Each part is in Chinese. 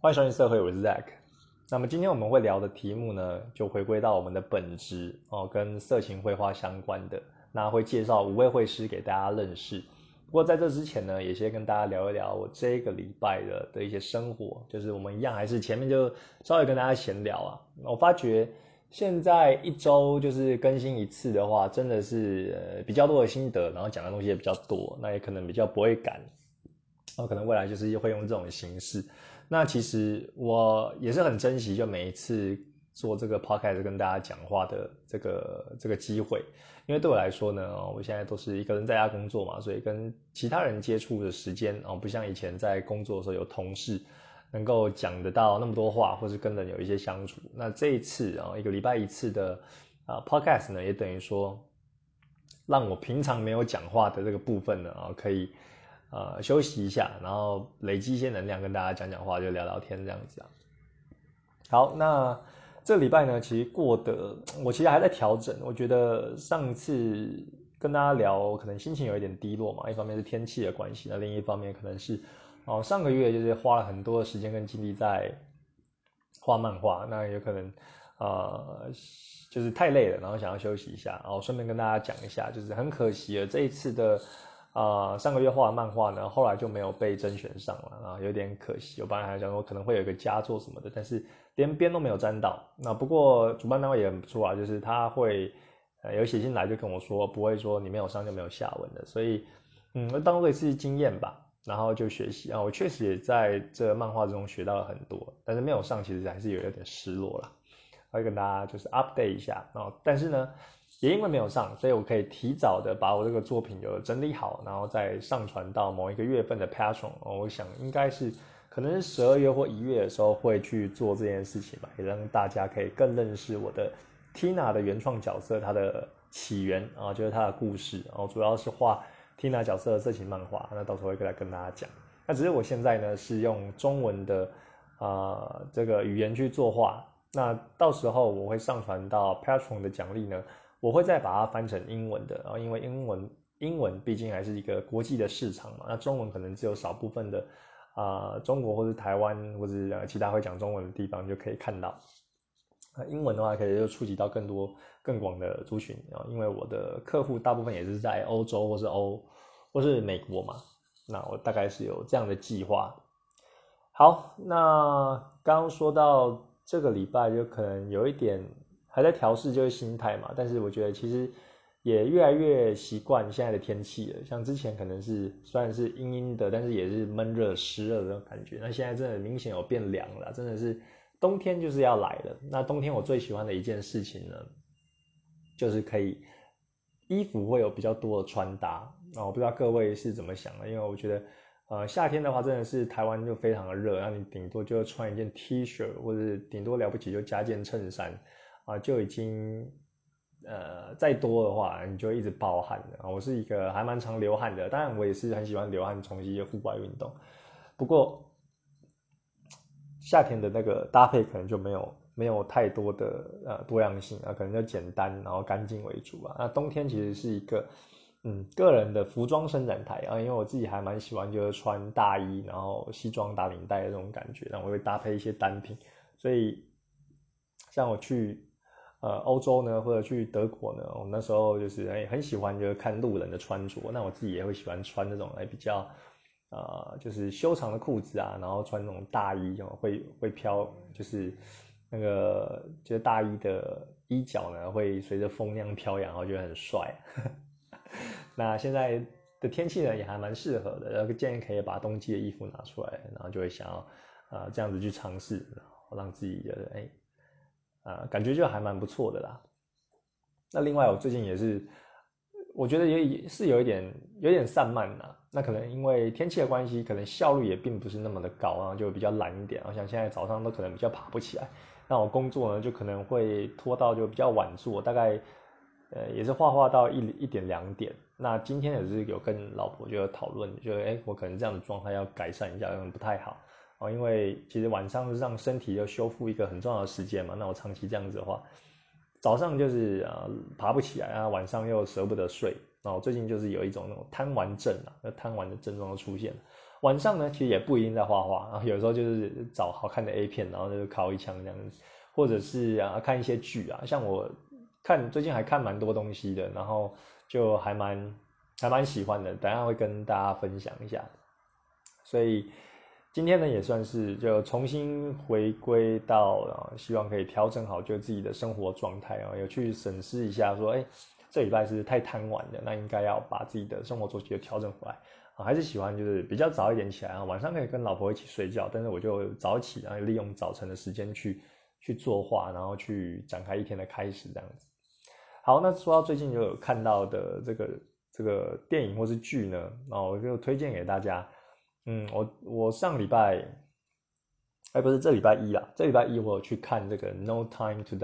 欢迎收听社会，我是 Zack。那么今天我们会聊的题目呢，就回归到我们的本质哦，跟色情绘画相关的。那会介绍五位绘师给大家认识。不过在这之前呢，也先跟大家聊一聊我这个礼拜的的一些生活，就是我们一样还是前面就稍微跟大家闲聊啊。我发觉现在一周就是更新一次的话，真的是比较多的心得，然后讲的东西也比较多，那也可能比较不会赶。那可能未来就是会用这种形式。那其实我也是很珍惜，就每一次做这个 podcast 跟大家讲话的这个这个机会，因为对我来说呢，我现在都是一个人在家工作嘛，所以跟其他人接触的时间哦，不像以前在工作的时候有同事能够讲得到那么多话，或是跟人有一些相处。那这一次啊，一个礼拜一次的啊 podcast 呢，也等于说让我平常没有讲话的这个部分呢啊，可以。呃，休息一下，然后累积一些能量，跟大家讲讲话，就聊聊天这样子啊。好，那这礼拜呢，其实过得我其实还在调整。我觉得上次跟大家聊，可能心情有一点低落嘛。一方面是天气的关系，那另一方面可能是哦，上个月就是花了很多的时间跟精力在画漫画，那有可能呃就是太累了，然后想要休息一下。然后顺便跟大家讲一下，就是很可惜了这一次的。啊，上个月画的漫画呢，后来就没有被甄选上了，啊，有点可惜。我本来还想说可能会有一个佳作什么的，但是连边都没有沾到。那不过主办单位也很不错啊，就是他会呃有写信来就跟我说，不会说你没有上就没有下文的。所以嗯，当做一次经验吧，然后就学习啊。我确实也在这漫画中学到了很多，但是没有上其实还是有一点失落了。会跟大家就是 update 一下啊，但是呢。也因为没有上，所以我可以提早的把我这个作品有整理好，然后再上传到某一个月份的 Patron。我想应该是可能是十二月或一月的时候会去做这件事情吧，也让大家可以更认识我的 Tina 的原创角色，它的起源啊，就是它的故事。然后主要是画 Tina 角色的色情漫画，那到时候会来跟大家讲。那只是我现在呢是用中文的啊这个语言去作画，那到时候我会上传到 Patron 的奖励呢。我会再把它翻成英文的，然后因为英文英文毕竟还是一个国际的市场嘛，那中文可能只有少部分的啊中国或者台湾或者其他会讲中文的地方就可以看到。那英文的话，可以就触及到更多更广的族群啊，因为我的客户大部分也是在欧洲或是欧或是美国嘛，那我大概是有这样的计划。好，那刚刚说到这个礼拜就可能有一点。还在调试就是心态嘛，但是我觉得其实也越来越习惯现在的天气了。像之前可能是虽然是阴阴的，但是也是闷热湿热的那种感觉。那现在真的明显有变凉了，真的是冬天就是要来了。那冬天我最喜欢的一件事情呢，就是可以衣服会有比较多的穿搭。那我不知道各位是怎么想的，因为我觉得呃夏天的话真的是台湾就非常的热，那你顶多就穿一件 T 恤，或者顶多了不起就加件衬衫。啊，就已经，呃，再多的话，你就一直暴汗的。我是一个还蛮常流汗的，当然我也是很喜欢流汗从事一些户外运动。不过夏天的那个搭配可能就没有没有太多的呃多样性啊，可能就简单然后干净为主啊。那冬天其实是一个嗯个人的服装伸展台啊，因为我自己还蛮喜欢就是穿大衣，然后西装打领带的这种感觉，然后我会搭配一些单品，所以像我去。呃，欧洲呢，或者去德国呢，我那时候就是哎很喜欢，就是看路人的穿着。那我自己也会喜欢穿那种哎比较，呃，就是修长的裤子啊，然后穿那种大衣，会会飘，就是那个就是大衣的衣角呢会随着风那样飘扬，然后觉得很帅。那现在的天气呢也还蛮适合的，然后建议可以把冬季的衣服拿出来，然后就会想要啊这样子去尝试，然后让自己觉得哎。啊，感觉就还蛮不错的啦。那另外，我最近也是，我觉得也是有一点有点散漫呐。那可能因为天气的关系，可能效率也并不是那么的高啊，就比较懒一点。我想现在早上都可能比较爬不起来，那我工作呢就可能会拖到就比较晚做，大概呃也是画画到一一点两点。那今天也是有跟老婆就讨论，就哎我可能这样的状态要改善一下，可能不太好。哦，因为其实晚上是让身体要修复一个很重要的时间嘛。那我长期这样子的话，早上就是呃爬不起来啊，晚上又舍不得睡。然后最近就是有一种那种贪玩症啊，那贪玩的症状都出现了。晚上呢，其实也不一定在画画，然后有时候就是找好看的 A 片，然后就敲一枪这样子，或者是啊看一些剧啊，像我看最近还看蛮多东西的，然后就还蛮还蛮喜欢的，等下会跟大家分享一下。所以今天呢，也算是就重新回归到，希望可以调整好就自己的生活状态啊，有去审视一下说，哎。这礼拜是太贪玩的，那应该要把自己的生活作息调整回来啊。还是喜欢就是比较早一点起来啊，晚上可以跟老婆一起睡觉，但是我就早起，然后利用早晨的时间去去作画，然后去展开一天的开始这样子。好，那说到最近就有看到的这个这个电影或是剧呢，那我就推荐给大家。嗯，我我上礼拜，哎，不是这礼拜一啊，这礼拜一我有去看这个《No Time to Die》，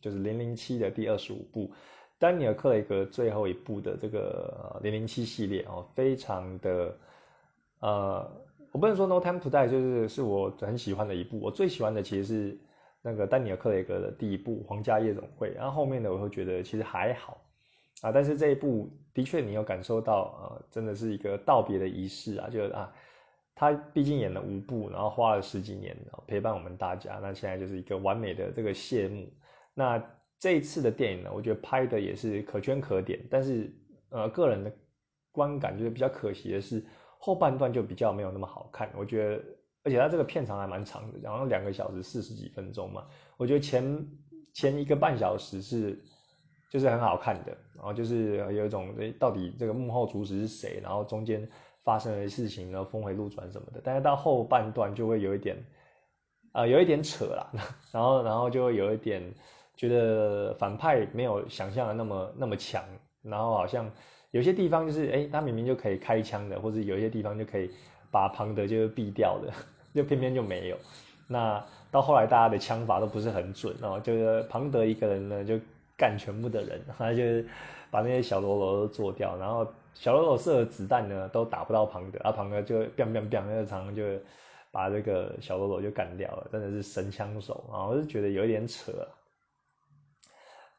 就是零零七的第二十五部。丹尼尔·克雷格最后一部的这个零零七系列哦，非常的呃，我不能说《No Time to Die》就是是我很喜欢的一部，我最喜欢的其实是那个丹尼尔·克雷格的第一部《皇家夜总会》，然后后面的我会觉得其实还好啊，但是这一部的确你有感受到呃，真的是一个道别的仪式啊，就啊，他毕竟演了五部，然后花了十几年陪伴我们大家，那现在就是一个完美的这个谢幕，那。这一次的电影呢，我觉得拍的也是可圈可点，但是呃，个人的观感就是比较可惜的是后半段就比较没有那么好看。我觉得，而且它这个片长还蛮长的，然后两个小时四十几分钟嘛。我觉得前前一个半小时是就是很好看的，然后就是有一种，到底这个幕后主使是谁，然后中间发生的事情呢，峰回路转什么的。但是到后半段就会有一点啊，有一点扯啦，然后然后就会有一点。觉得反派没有想象的那么那么强，然后好像有些地方就是哎，他明明就可以开枪的，或者有一些地方就可以把庞德就毙掉的，就偏偏就没有。那到后来大家的枪法都不是很准哦，就是庞德一个人呢就干全部的人，他就把那些小喽啰都做掉，然后小喽啰射的子弹呢都打不到庞德，啊庞德就 biang bang bang” 那个常就把这个小喽啰就干掉了，真的是神枪手啊！我是觉得有一点扯。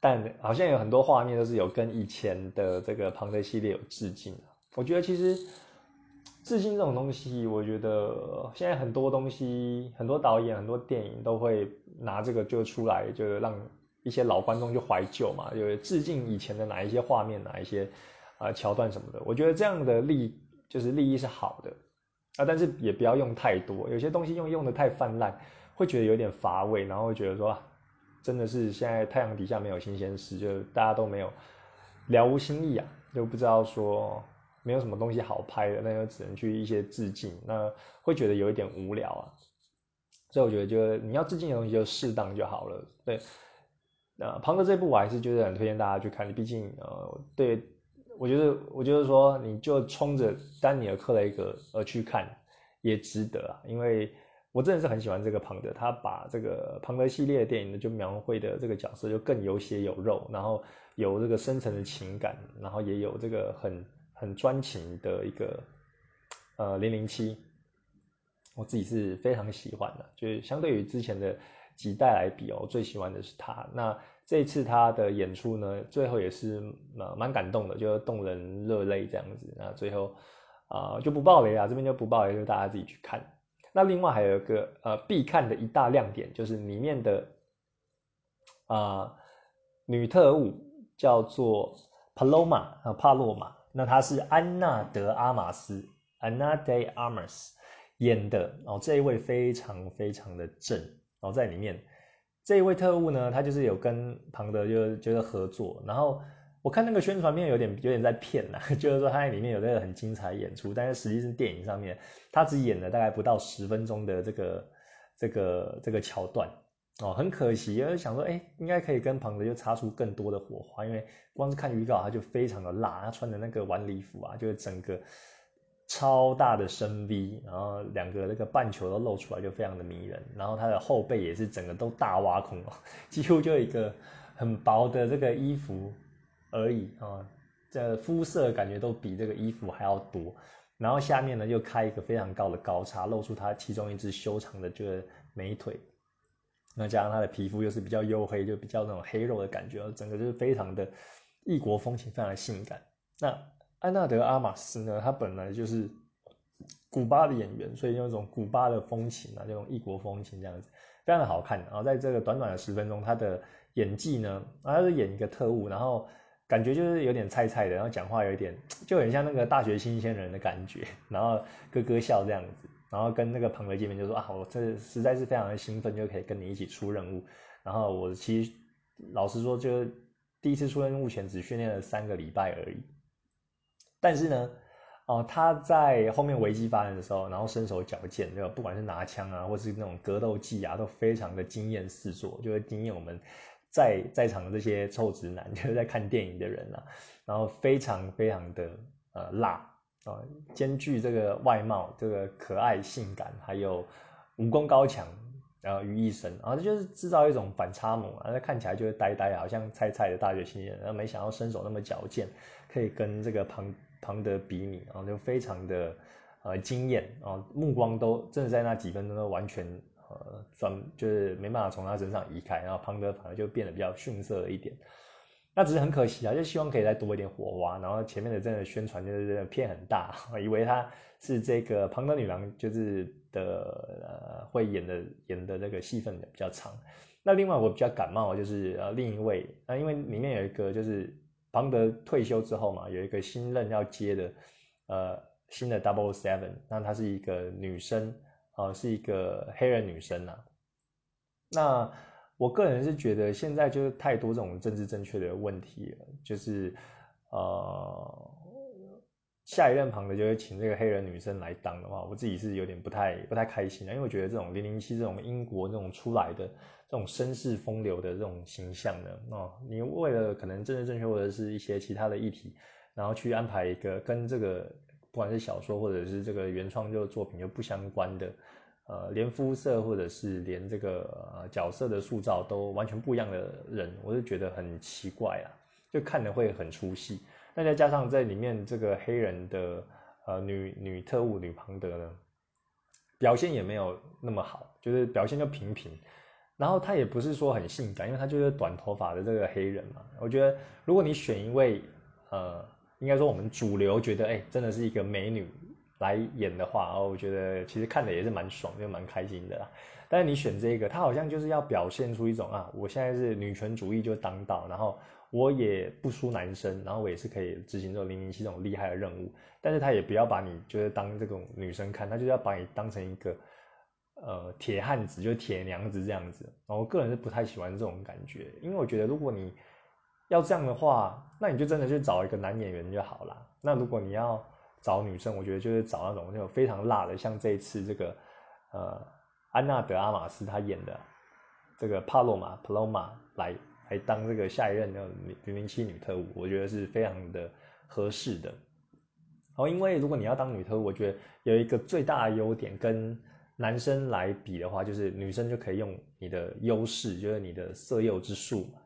但好像有很多画面都是有跟以前的这个庞德系列有致敬我觉得其实致敬这种东西，我觉得现在很多东西，很多导演、很多电影都会拿这个就出来，就让一些老观众就怀旧嘛，就致敬以前的哪一些画面、哪一些啊桥段什么的。我觉得这样的利就是利益是好的啊，但是也不要用太多，有些东西用用的太泛滥，会觉得有点乏味，然后会觉得说。真的是现在太阳底下没有新鲜事，就大家都没有了无新意啊，就不知道说没有什么东西好拍的，那就只能去一些致敬，那会觉得有一点无聊啊。所以我觉得，就你要致敬的东西就适当就好了。对，那庞德这部我还是觉得很推荐大家去看，毕竟呃，对我觉得，我觉得说你就冲着丹尼尔克雷格而去看也值得啊，因为。我真的是很喜欢这个庞德，他把这个庞德系列的电影呢，就描绘的这个角色就更有血有肉，然后有这个深层的情感，然后也有这个很很专情的一个呃零零七，我自己是非常喜欢的，就是相对于之前的几代来比哦，我最喜欢的是他。那这次他的演出呢，最后也是呃蛮感动的，就动人热泪这样子。那最后啊就不爆雷啊，这边就不爆雷，就大家自己去看。那另外还有一个呃必看的一大亮点，就是里面的啊女特务叫做 Paloma 啊帕洛玛，那她是安娜德阿玛斯 Anna de Armas 演的哦，这一位非常非常的正哦，在里面这一位特务呢，他就是有跟庞德就就是合作，然后。我看那个宣传片有点有点在骗呐，就是说他在里面有那个很精彩演出，但是实际是电影上面他只演了大概不到十分钟的这个这个这个桥段哦，很可惜，因为想说哎，应该可以跟庞德就擦出更多的火花，因为光是看预告他就非常的辣，他穿的那个晚礼服啊，就是整个超大的深 V，然后两个那个半球都露出来就非常的迷人，然后他的后背也是整个都大挖空哦，几乎就一个很薄的这个衣服。而已啊，这肤色感觉都比这个衣服还要多，然后下面呢又开一个非常高的高叉，露出他其中一只修长的这个美腿，那加上他的皮肤又是比较黝黑，就比较那种黑肉的感觉，整个就是非常的异国风情，非常的性感。那安纳德阿玛斯呢，他本来就是古巴的演员，所以用一种古巴的风情啊，这种异国风情这样子，非常的好看。然后在这个短短的十分钟，他的演技呢，他是演一个特务，然后感觉就是有点菜菜的，然后讲话有一点就很像那个大学新鲜人的感觉，然后咯咯笑这样子，然后跟那个庞德见面就说啊，我这实在是非常的兴奋，就可以跟你一起出任务。然后我其实老实说，就第一次出任务前只训练了三个礼拜而已，但是呢。哦，他在后面危机发生的时候，然后身手矫健，对吧？不管是拿枪啊，或是那种格斗技啊，都非常的惊艳四座，就会惊艳我们在在场的这些臭直男，就是在看电影的人啊。然后非常非常的呃辣啊，兼具这个外貌、这个可爱、性感，还有武功高强，然后于一身，然后就是制造一种反差萌啊，那看起来就是呆呆，好像菜菜的大学新人，然后没想到身手那么矫健，可以跟这个旁。庞德比拟，然后就非常的呃惊艳啊，目光都正在那几分钟都完全呃转，就是没办法从他身上移开，然后庞德反而就变得比较逊色了一点，那只是很可惜啊，就希望可以再多一点火花。然后前面的真的宣传就是片很大，以为他是这个庞德女郎就是的呃会演的演的这个戏份比较长。那另外我比较感冒就是呃另一位，那因为里面有一个就是。庞德退休之后嘛，有一个新任要接的，呃，新的 Double Seven，那她是一个女生，啊，是一个黑人女生呐。那我个人是觉得现在就是太多这种政治正确的问题了，就是呃，下一任庞德就会请这个黑人女生来当的话，我自己是有点不太不太开心的，因为我觉得这种零零七这种英国这种出来的。这种绅士风流的这种形象呢，哦，你为了可能政治正确或者是一些其他的议题，然后去安排一个跟这个不管是小说或者是这个原创就作品就不相关的，呃，连肤色或者是连这个角色的塑造都完全不一样的人，我就觉得很奇怪啊，就看的会很出戏。那再加上在里面这个黑人的呃女女特务女庞德呢，表现也没有那么好，就是表现就平平。然后她也不是说很性感，因为她就是短头发的这个黑人嘛。我觉得如果你选一位，呃，应该说我们主流觉得，哎，真的是一个美女来演的话，哦，我觉得其实看的也是蛮爽，就蛮开心的啦。但是你选这个，她好像就是要表现出一种啊，我现在是女权主义就当道，然后我也不输男生，然后我也是可以执行这种零零七这种厉害的任务。但是她也不要把你就是当这种女生看，她就要把你当成一个。呃，铁汉子就是铁娘子这样子，然后我个人是不太喜欢这种感觉，因为我觉得如果你要这样的话，那你就真的去找一个男演员就好了。那如果你要找女生，我觉得就是找那种那种非常辣的，像这一次这个呃安娜德阿玛斯她演的这个帕洛玛 Paloma 来来当这个下一任的零零七女特务，我觉得是非常的合适的。然后因为如果你要当女特务，我觉得有一个最大的优点跟男生来比的话，就是女生就可以用你的优势，就是你的色诱之术嘛。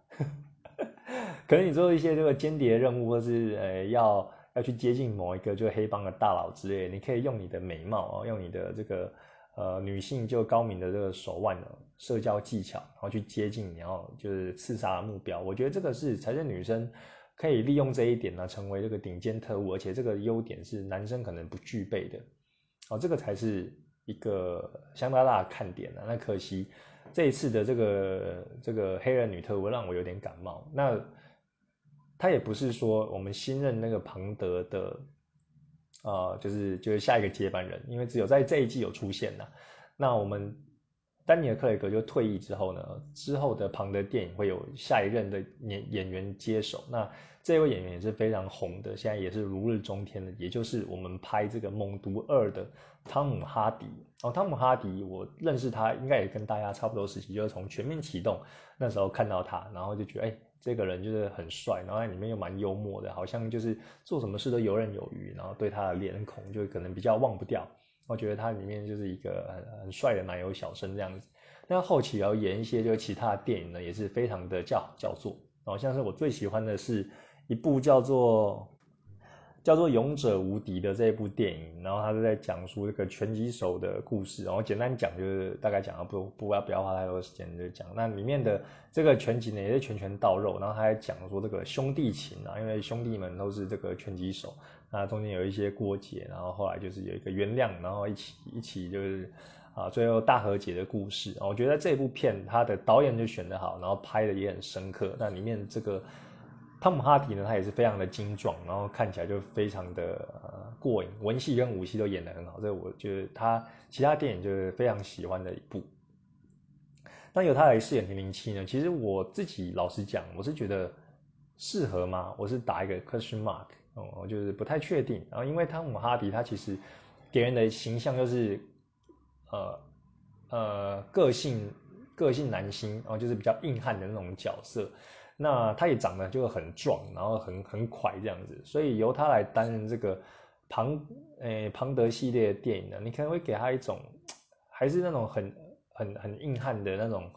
可能你做一些这个间谍任务，或是呃要要去接近某一个就黑帮的大佬之类，你可以用你的美貌哦，用你的这个呃女性就高明的这个手腕的社交技巧，然后去接近，然后就是刺杀目标。我觉得这个是才是女生可以利用这一点呢，成为这个顶尖特务，而且这个优点是男生可能不具备的。哦，这个才是。一个相当大的看点呢，那可惜这一次的这个这个黑人女特务让我有点感冒。那她也不是说我们新任那个庞德的，呃，就是就是下一个接班人，因为只有在这一季有出现呢。那我们丹尼尔·克雷格就退役之后呢，之后的庞德电影会有下一任的演演员接手。那这位演员也是非常红的，现在也是如日中天的，也就是我们拍这个《猛毒二》的汤姆哈迪哦。汤姆哈迪，我认识他应该也跟大家差不多时期，就是从《全面启动》那时候看到他，然后就觉得哎，这个人就是很帅，然后在里面又蛮幽默的，好像就是做什么事都游刃有余，然后对他的脸孔就可能比较忘不掉。我觉得他里面就是一个很很帅的奶油小生这样子。那后期要演一些就是其他的电影呢，也是非常的叫好叫座。好像是我最喜欢的是。一部叫做叫做《勇者无敌》的这一部电影，然后他是在讲述这个拳击手的故事，然后简单讲就是大概讲啊，不不要不要花太多时间就讲。那里面的这个拳击呢也是拳拳到肉，然后他还讲说这个兄弟情啊，因为兄弟们都是这个拳击手，那中间有一些过节，然后后来就是有一个原谅，然后一起一起就是啊最后大和解的故事。我觉得这部片他的导演就选得好，然后拍的也很深刻，那里面这个。汤姆哈迪呢，他也是非常的精壮，然后看起来就非常的呃过瘾，文戏跟武戏都演得很好，这我觉得他其他电影就是非常喜欢的一部。那由他来饰演零零七呢，其实我自己老实讲，我是觉得适合吗？我是打一个 question mark，哦，就是不太确定。然后因为汤姆哈迪他其实给人的形象就是呃呃个性个性男星，然后就是比较硬汉的那种角色。那他也长得就很壮，然后很很快这样子，所以由他来担任这个庞诶庞德系列的电影呢，你可能会给他一种还是那种很很很硬汉的那种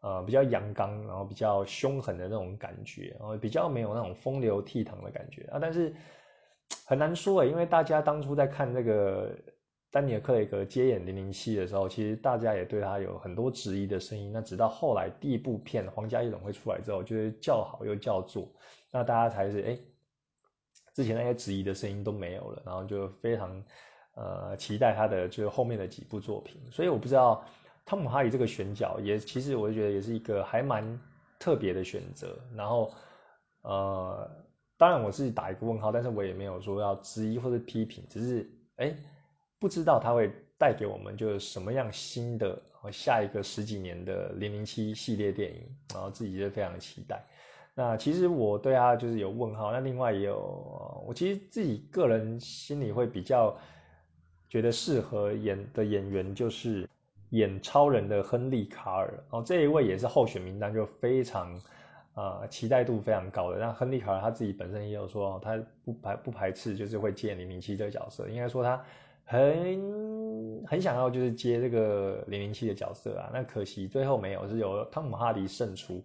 呃比较阳刚，然后比较凶狠的那种感觉，然后比较没有那种风流倜傥的感觉啊。但是很难说诶，因为大家当初在看这个。丹尼尔·克雷格接演零零七的时候，其实大家也对他有很多质疑的声音。那直到后来第一部片《皇家夜总会》出来之后，就是叫好又叫座，那大家才是哎，之前那些质疑的声音都没有了，然后就非常呃期待他的就是后面的几部作品。所以我不知道汤姆·哈里这个选角也其实我就觉得也是一个还蛮特别的选择。然后呃，当然我是打一个问号，但是我也没有说要质疑或者批评，只是哎。不知道它会带给我们就是什么样新的下一个十几年的零零七系列电影，然后自己就非常期待。那其实我对他就是有问号。那另外也有，我其实自己个人心里会比较觉得适合演的演员就是演超人的亨利卡尔。然后这一位也是候选名单，就非常啊期待度非常高的。那亨利卡尔他自己本身也有说，他不排不排斥就是会接零零七这个角色，应该说他。很很想要就是接这个零零七的角色啊，那可惜最后没有，是由汤姆哈迪胜出。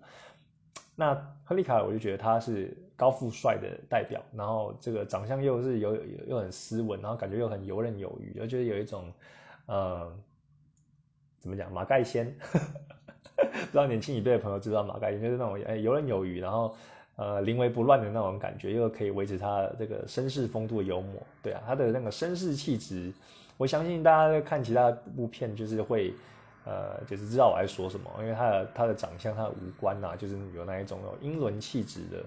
那亨利卡尔我就觉得他是高富帅的代表，然后这个长相又是有又很斯文，然后感觉又很游刃有余，我觉得有一种呃怎么讲马盖先，不知道年轻一辈的朋友知道马盖先就是那种哎游刃有余，然后。呃，临危不乱的那种感觉，又可以维持他这个绅士风度的幽默，对啊，他的那个绅士气质，我相信大家在看其他部片，就是会，呃，就是知道我在说什么，因为他的他的长相，他的五官呐，就是有那一种有英伦气质的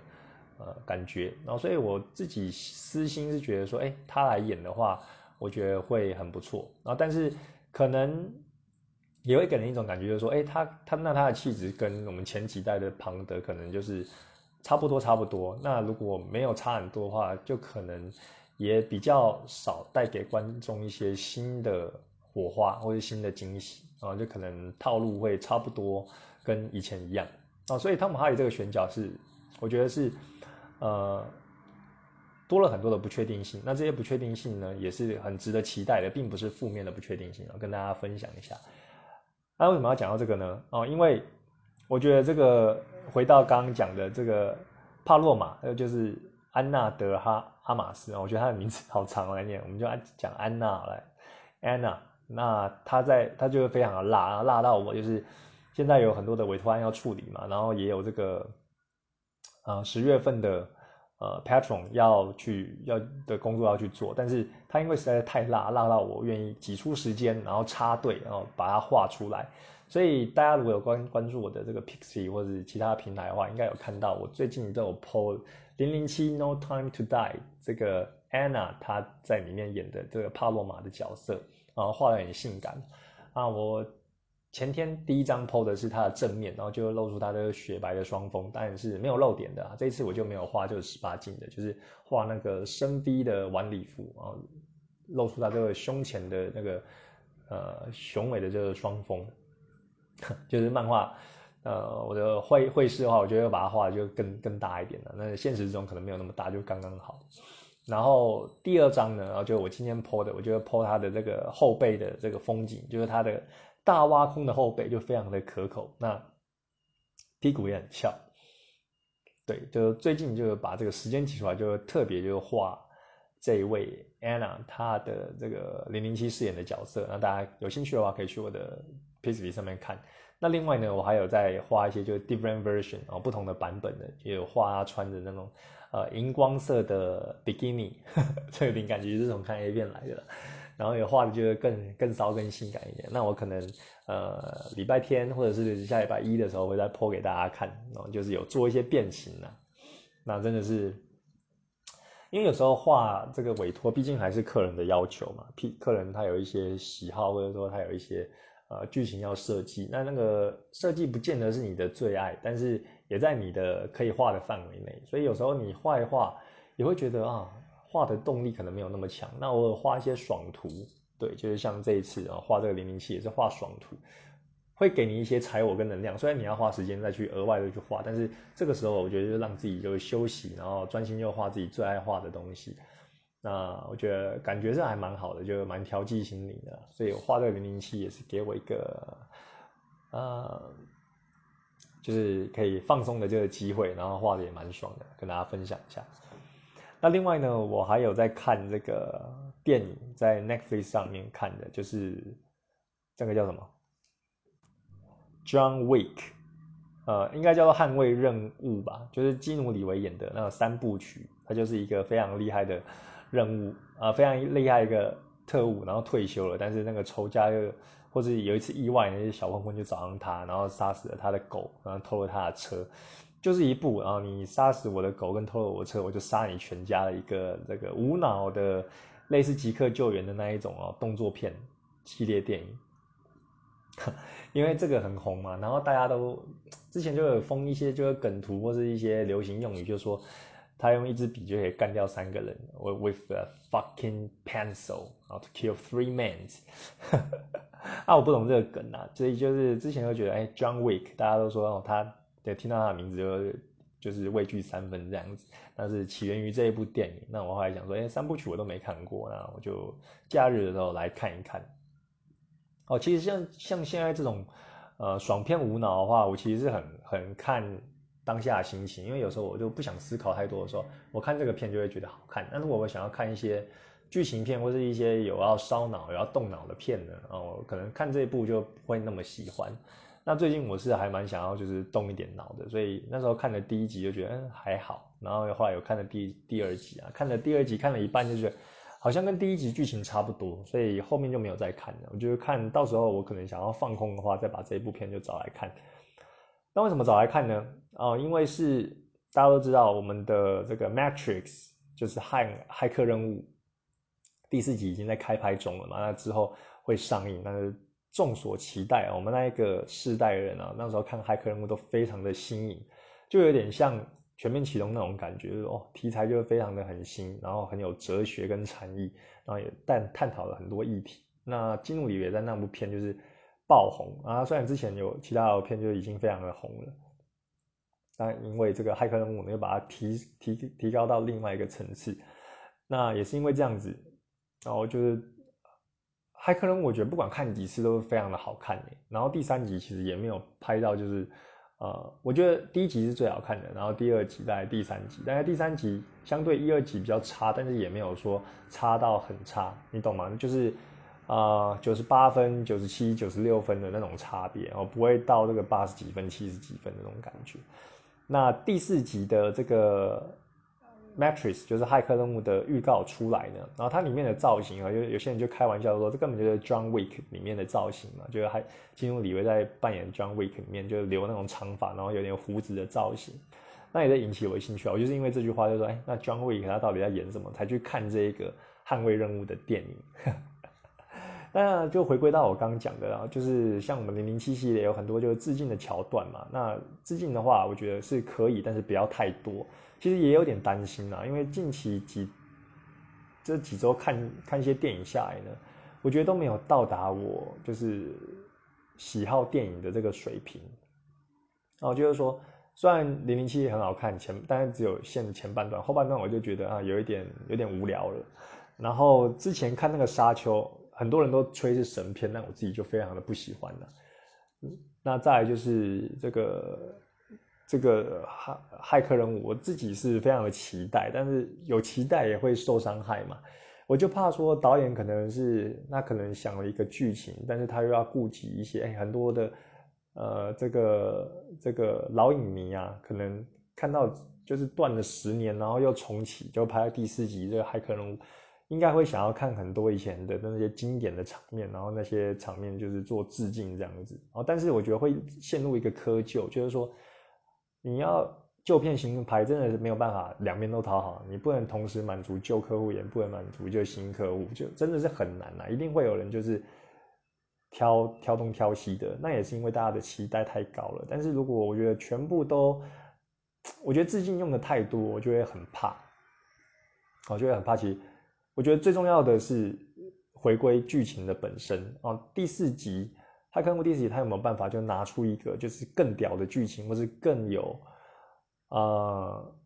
呃感觉，然后所以我自己私心是觉得说，哎，他来演的话，我觉得会很不错，然后但是可能也会给人一种感觉，就是说，哎，他他那他的气质跟我们前几代的庞德可能就是。差不多，差不多。那如果没有差很多的话，就可能也比较少带给观众一些新的火花或者新的惊喜啊，就可能套路会差不多跟以前一样啊。所以汤姆哈里这个选角是，我觉得是呃多了很多的不确定性。那这些不确定性呢，也是很值得期待的，并不是负面的不确定性啊。跟大家分享一下。那为什么要讲到这个呢？哦，因为我觉得这个。回到刚刚讲的这个帕洛马，还有就是安娜德哈哈马斯，我觉得他的名字好长来念，我们就按讲安娜来。安娜，那他在他就会非常的辣，辣到我就是现在有很多的委托案要处理嘛，然后也有这个呃十月份的呃 patron 要去要的工作要去做，但是他因为实在是太辣，辣到我愿意挤出时间，然后插队，然后把它画出来。所以大家如果有关关注我的这个 Pixie 或者其他平台的话，应该有看到我最近都有 po 零零七 No Time to Die 这个 Anna 她在里面演的这个帕洛玛的角色，然后画的很性感啊。我前天第一张 po 的是她的正面，然后就露出她的雪白的双峰，当然是没有露点的啊。这一次我就没有画，就是十八禁的，就是画那个深 V 的晚礼服，然后露出她这个胸前的那个呃雄伟的这个双峰。就是漫画，呃，我的绘绘师的话，我觉得把它画就更更大一点了。那现实中可能没有那么大，就刚刚好。然后第二张呢，然后就我今天 po 的，我觉得 po 它的这个后背的这个风景，就是它的大挖空的后背就非常的可口，那屁股也很翘。对，就最近就把这个时间挤出来，就特别就画这一位 Anna 她的这个零零七饰演的角色，那大家有兴趣的话可以去我的 p i x b 上面看。那另外呢，我还有在画一些就是 different version 哦，不同的版本的，也有画穿着那种呃荧光色的 bikini，这个灵感其实是从看 A 片来的。然后也画的就是更更骚更性感一点。那我可能呃礼拜天或者是下礼拜一的时候会再 po 给大家看，然后就是有做一些变形呢。那真的是，因为有时候画这个委托，毕竟还是客人的要求嘛。客客人他有一些喜好，或者说他有一些。呃，剧情要设计，那那个设计不见得是你的最爱，但是也在你的可以画的范围内。所以有时候你画一画，也会觉得啊，画的动力可能没有那么强。那我画一些爽图，对，就是像这一次啊，画这个零零七也是画爽图，会给你一些柴火跟能量。虽然你要花时间再去额外的去画，但是这个时候我觉得就让自己就休息，然后专心就画自己最爱画的东西。那我觉得感觉上还蛮好的，就蛮调剂心灵的，所以我画这个零零七也是给我一个，呃，就是可以放松的这个机会，然后画的也蛮爽的，跟大家分享一下。那另外呢，我还有在看这个电影，在 Netflix 上面看的，就是这个叫什么？John Wick，呃，应该叫做捍卫任务吧，就是基努里维演的那个三部曲，它就是一个非常厉害的。任务啊，非常厉害一个特务，然后退休了，但是那个仇家又或者有一次意外，那些小混混就找上他，然后杀死了他的狗，然后偷了他的车，就是一部，然后你杀死我的狗跟偷了我车，我就杀你全家的一个这个无脑的类似即刻救援的那一种哦动作片系列电影，因为这个很红嘛，然后大家都之前就有封一些就是梗图或是一些流行用语，就说。他用一支笔就可以干掉三个人，with a fucking pencil，然后 to kill three men。啊，我不懂这个梗啊，所以就是之前就觉得，哎，John Wick，大家都说哦，他对听到他的名字就就是畏惧三分这样子。但是起源于这一部电影，那我后来想说，哎，三部曲我都没看过，那我就假日的时候来看一看。哦，其实像像现在这种呃爽片无脑的话，我其实是很很看。当下心情，因为有时候我就不想思考太多的时候，我看这个片就会觉得好看。但如果我想要看一些剧情片或是一些有要烧脑、有要动脑的片呢，哦，可能看这一部就不会那么喜欢。那最近我是还蛮想要就是动一点脑的，所以那时候看了第一集就觉得嗯还好，然后后来有看了第第二集啊，看了第二集看了一半就觉得好像跟第一集剧情差不多，所以后面就没有再看了。我觉得看到时候我可能想要放空的话，再把这一部片就找来看。那为什么找来看呢？哦，因为是大家都知道，我们的这个《Matrix》就是骇骇客任务第四集已经在开拍中了嘛，那之后会上映，那是众所期待。我们那一个世代的人啊，那时候看骇客任务都非常的新颖，就有点像全面启动那种感觉，就是哦，题材就非常的很新，然后很有哲学跟禅意，然后也但探讨了很多议题。那金努里也在那部片就是。爆红啊！虽然之前有其他的片就已经非常的红了，但因为这个骇客任务，又把它提提提高到另外一个层次。那也是因为这样子，然后就是骇客任务，我觉得不管看几次都是非常的好看的然后第三集其实也没有拍到，就是呃，我觉得第一集是最好看的，然后第二集在第三集，但是第三集相对一二集比较差，但是也没有说差到很差，你懂吗？就是。啊，九十八分、九十七、九十六分的那种差别，哦，不会到这个八十几分、七十几分那种感觉。那第四集的这个《Matrix》就是骇客任务的预告出来呢，然后它里面的造型啊，有有些人就开玩笑说，这根本就是 John Wick 里面的造型嘛，就是还进入李维在扮演 John Wick 里面，就是留那种长发，然后有点胡子的造型，那也在引起我的兴趣啊。我就是因为这句话就说，哎，那 John Wick 他到底在演什么，才去看这个捍卫任务的电影。那就回归到我刚刚讲的啦，就是像我们零零七系列有很多就是致敬的桥段嘛。那致敬的话，我觉得是可以，但是不要太多。其实也有点担心啦，因为近期几这几周看看一些电影下来呢，我觉得都没有到达我就是喜好电影的这个水平。然后就是说，虽然零零七很好看前，但是只有线的前半段，后半段我就觉得啊，有一点有点无聊了。然后之前看那个沙丘。很多人都吹是神片，但我自己就非常的不喜欢了。那再就是这个这个骇骇客人物，我自己是非常的期待，但是有期待也会受伤害嘛。我就怕说导演可能是那可能想了一个剧情，但是他又要顾及一些哎很多的呃这个这个老影迷啊，可能看到就是断了十年，然后又重启，就拍第四集这个骇客人物。应该会想要看很多以前的那些经典的场面，然后那些场面就是做致敬这样子。然后，但是我觉得会陷入一个窠臼，就是说你要旧片新拍，真的是没有办法两边都讨好，你不能同时满足旧客户，也不能满足就新客户，就真的是很难呐。一定会有人就是挑挑东挑西的，那也是因为大家的期待太高了。但是如果我觉得全部都，我觉得致敬用的太多，我就会很怕，我就会很怕其实。我觉得最重要的是回归剧情的本身啊。第四集他看过第四集，他有没有办法就拿出一个就是更屌的剧情，或是更有呃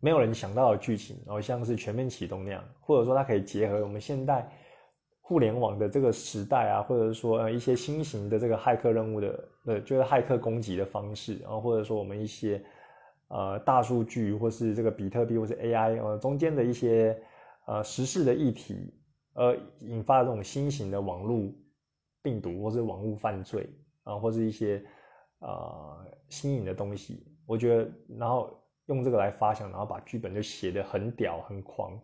没有人想到的剧情，然后像是全面启动那样，或者说它可以结合我们现代互联网的这个时代啊，或者说呃一些新型的这个骇客任务的呃，就是骇客攻击的方式，然后或者说我们一些呃大数据或是这个比特币或是 AI 呃中间的一些。呃，时事的议题，而引发的这种新型的网络病毒，或是网络犯罪啊，或是一些呃新颖的东西，我觉得，然后用这个来发想，然后把剧本就写得很屌很狂，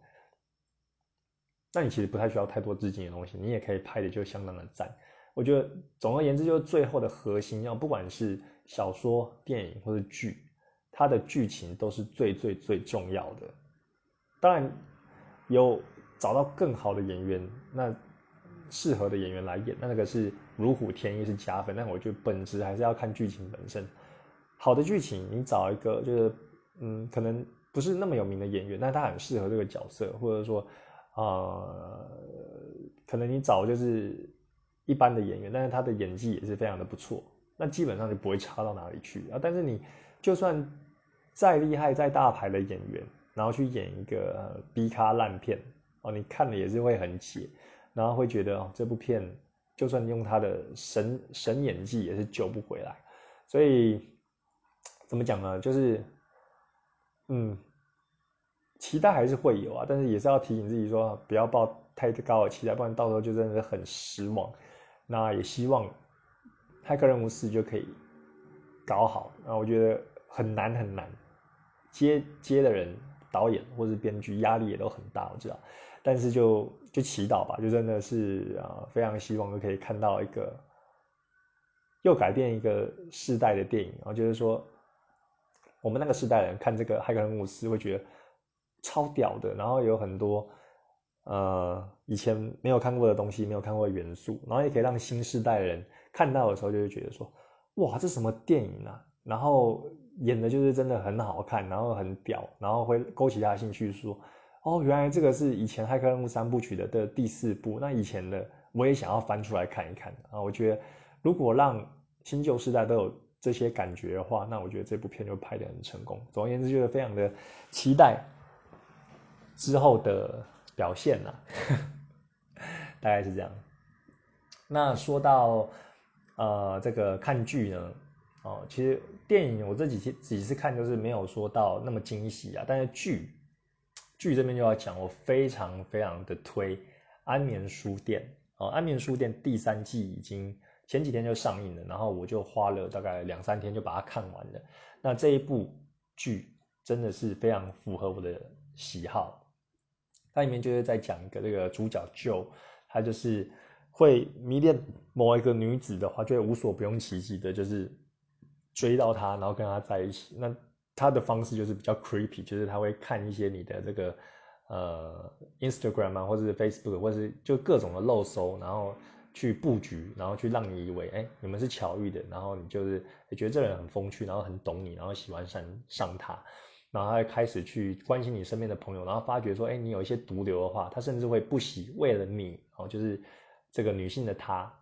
那你其实不太需要太多资金的东西，你也可以拍的就相当的赞。我觉得，总而言之，就是最后的核心，要不管是小说、电影或者剧，它的剧情都是最最最重要的。当然。有找到更好的演员，那适合的演员来演，那那个是如虎添翼，是加分。但我觉得本质还是要看剧情本身。好的剧情，你找一个就是，嗯，可能不是那么有名的演员，但他很适合这个角色，或者说，呃，可能你找就是一般的演员，但是他的演技也是非常的不错，那基本上就不会差到哪里去啊。但是你就算再厉害、再大牌的演员，然后去演一个 B 咖烂片哦，你看了也是会很解，然后会觉得哦，这部片就算用他的神神演技也是救不回来，所以怎么讲呢？就是嗯，期待还是会有啊，但是也是要提醒自己说，不要抱太高的期待，不然到时候就真的很失望。那也希望《骇客任务四》就可以搞好，那我觉得很难很难，接接的人。导演或者编剧压力也都很大，我知道，但是就就祈祷吧，就真的是啊，非常希望就可以看到一个又改变一个世代的电影，然后就是说，我们那个世代人看这个《骇客任务四》会觉得超屌的，然后有很多呃以前没有看过的东西，没有看过的元素，然后也可以让新时代人看到的时候就会觉得说，哇，这什么电影啊？然后。演的就是真的很好看，然后很屌，然后会勾起他的兴趣，说：“哦，原来这个是以前《骇客任务》三部曲的的第四部，那以前的我也想要翻出来看一看啊！”我觉得如果让新旧世代都有这些感觉的话，那我觉得这部片就拍得很成功。总而言之，就是非常的期待之后的表现呐，大概是这样。那说到呃这个看剧呢？哦，其实电影我这几天几次看就是没有说到那么惊喜啊，但是剧剧这边就要讲，我非常非常的推《安眠书店》哦，《安眠书店》第三季已经前几天就上映了，然后我就花了大概两三天就把它看完了。那这一部剧真的是非常符合我的喜好，它里面就是在讲一个这个主角 Joe，他就是会迷恋某一个女子的话，就会无所不用其极的，就是。追到他，然后跟他在一起。那他的方式就是比较 creepy，就是他会看一些你的这个呃 Instagram 啊，或者是 Facebook，或者是就各种的漏搜，然后去布局，然后去让你以为哎你们是巧遇的，然后你就是觉得这人很风趣，然后很懂你，然后喜欢上上他，然后他会开始去关心你身边的朋友，然后发觉说哎你有一些毒瘤的话，他甚至会不惜为了你哦，就是这个女性的她。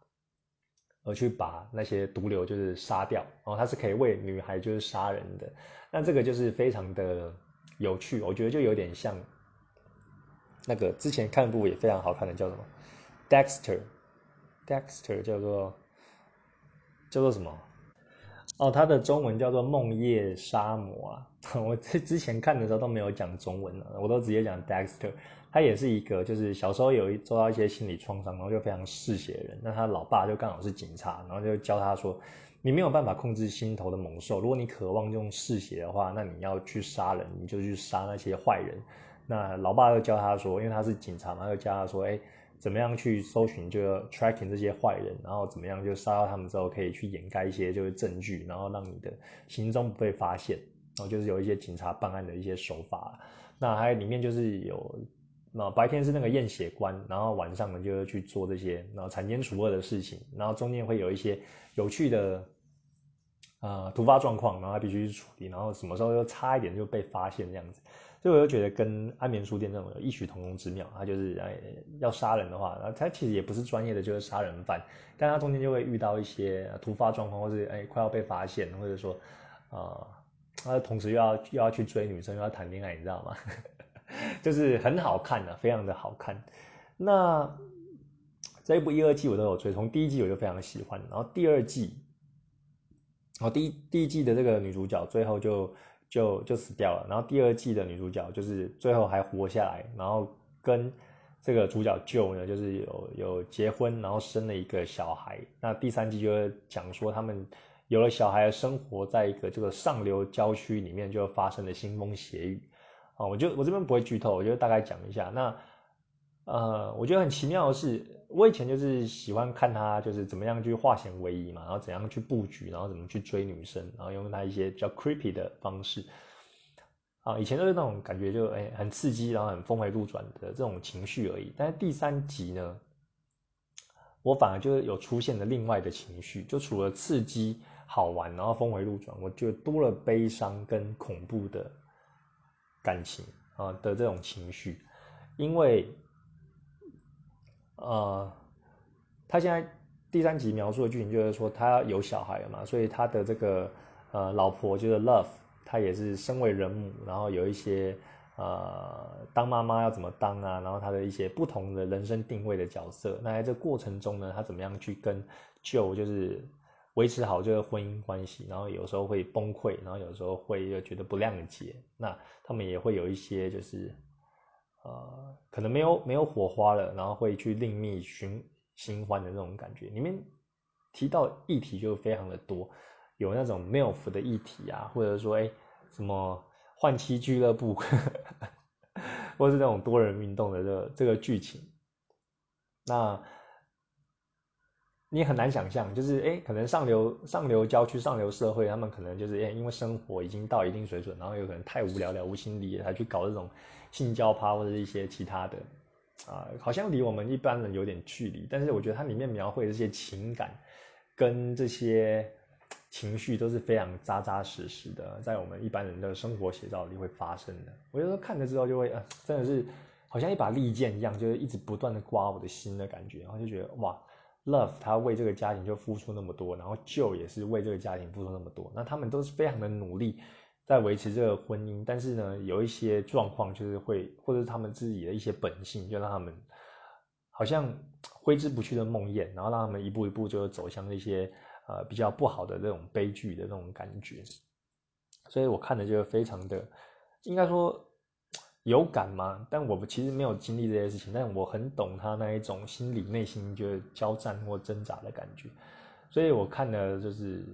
而去把那些毒瘤就是杀掉，然后他是可以为女孩就是杀人的，那这个就是非常的有趣，我觉得就有点像那个之前看部也非常好看的叫什么，Dexter，Dexter 叫做叫做什么？哦，它的中文叫做《梦夜杀魔》啊。我之之前看的时候都没有讲中文了，我都直接讲 Dexter。他也是一个，就是小时候有一受到一些心理创伤，然后就非常嗜血的人。那他老爸就刚好是警察，然后就教他说：“你没有办法控制心头的猛兽，如果你渴望用嗜血的话，那你要去杀人，你就去杀那些坏人。”那老爸又教他说，因为他是警察嘛，又教他说：“哎，怎么样去搜寻，就 tracking 这些坏人，然后怎么样就杀到他们之后，可以去掩盖一些就是证据，然后让你的行踪不被发现。”然后就是有一些警察办案的一些手法。那还有里面就是有。那白天是那个验血官，然后晚上呢就是去做这些然后铲奸除恶的事情，然后中间会有一些有趣的呃突发状况，然后他必须去处理，然后什么时候又差一点就被发现这样子，所以我就觉得跟安眠书店那种有异曲同工之妙。他就是哎要杀人的话，然后他其实也不是专业的，就是杀人犯，但他中间就会遇到一些突发状况，或是哎快要被发现，或者说啊他同时又要又要去追女生，又要谈恋爱，你知道吗？就是很好看的，非常的好看。那这一部一、二季我都有追，从第一季我就非常喜欢，然后第二季，然后第一第一季的这个女主角最后就就就死掉了，然后第二季的女主角就是最后还活下来，然后跟这个主角舅呢，就是有有结婚，然后生了一个小孩。那第三季就讲说他们有了小孩，生活在一个这个上流郊区里面，就发生了腥风血雨。啊，我就我这边不会剧透，我就大概讲一下。那呃，我觉得很奇妙的是，我以前就是喜欢看他就是怎么样去化险为夷嘛，然后怎样去布局，然后怎么去追女生，然后用他一些比较 creepy 的方式。啊，以前都是那种感觉就哎很刺激，然后很峰回路转的这种情绪而已。但是第三集呢，我反而就是有出现了另外的情绪，就除了刺激好玩，然后峰回路转，我就多了悲伤跟恐怖的。感情啊的这种情绪，因为，呃，他现在第三集描述的剧情就是说他有小孩了嘛，所以他的这个呃老婆就是 Love，她也是身为人母，然后有一些呃当妈妈要怎么当啊，然后他的一些不同的人生定位的角色，那在这过程中呢，他怎么样去跟 Joe 就是。维持好这个婚姻关系，然后有时候会崩溃，然后有时候会又觉得不谅解，那他们也会有一些就是，呃，可能没有没有火花了，然后会去另觅寻新欢的那种感觉。里面提到议题就非常的多，有那种 milf 的议题啊，或者说哎什么换妻俱乐部，或是那种多人运动的这个这个剧情，那。你很难想象，就是哎，可能上流上流郊区、上流社会，他们可能就是哎，因为生活已经到一定水准，然后有可能太无聊了无心理，才去搞这种性交趴或者一些其他的，啊，好像离我们一般人有点距离。但是我觉得它里面描绘这些情感跟这些情绪都是非常扎扎实实的，在我们一般人的生活写照里会发生的。我有时候看了之后就会，啊，真的是好像一把利剑一样，就是一直不断的刮我的心的感觉，然后就觉得哇。Love 他为这个家庭就付出那么多，然后 Joe 也是为这个家庭付出那么多，那他们都是非常的努力在维持这个婚姻，但是呢，有一些状况就是会，或者是他们自己的一些本性，就让他们好像挥之不去的梦魇，然后让他们一步一步就走向那些呃比较不好的这种悲剧的那种感觉，所以我看的就非常的，应该说。有感吗？但我其实没有经历这些事情，但我很懂他那一种心理内心就是交战或挣扎的感觉，所以我看的就是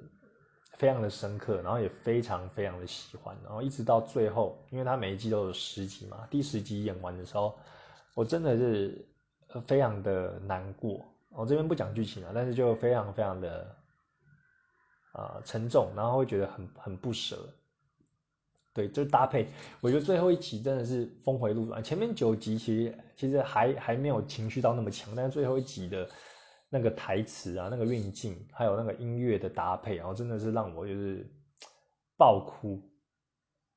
非常的深刻，然后也非常非常的喜欢，然后一直到最后，因为他每一季都有十集嘛，第十集演完的时候，我真的是非常的难过。我这边不讲剧情了，但是就非常非常的啊沉重，然后会觉得很很不舍。对，就搭配，我觉得最后一集真的是峰回路转。前面九集其实其实还还没有情绪到那么强，但是最后一集的那个台词啊，那个运镜，还有那个音乐的搭配，然后真的是让我就是 爆哭。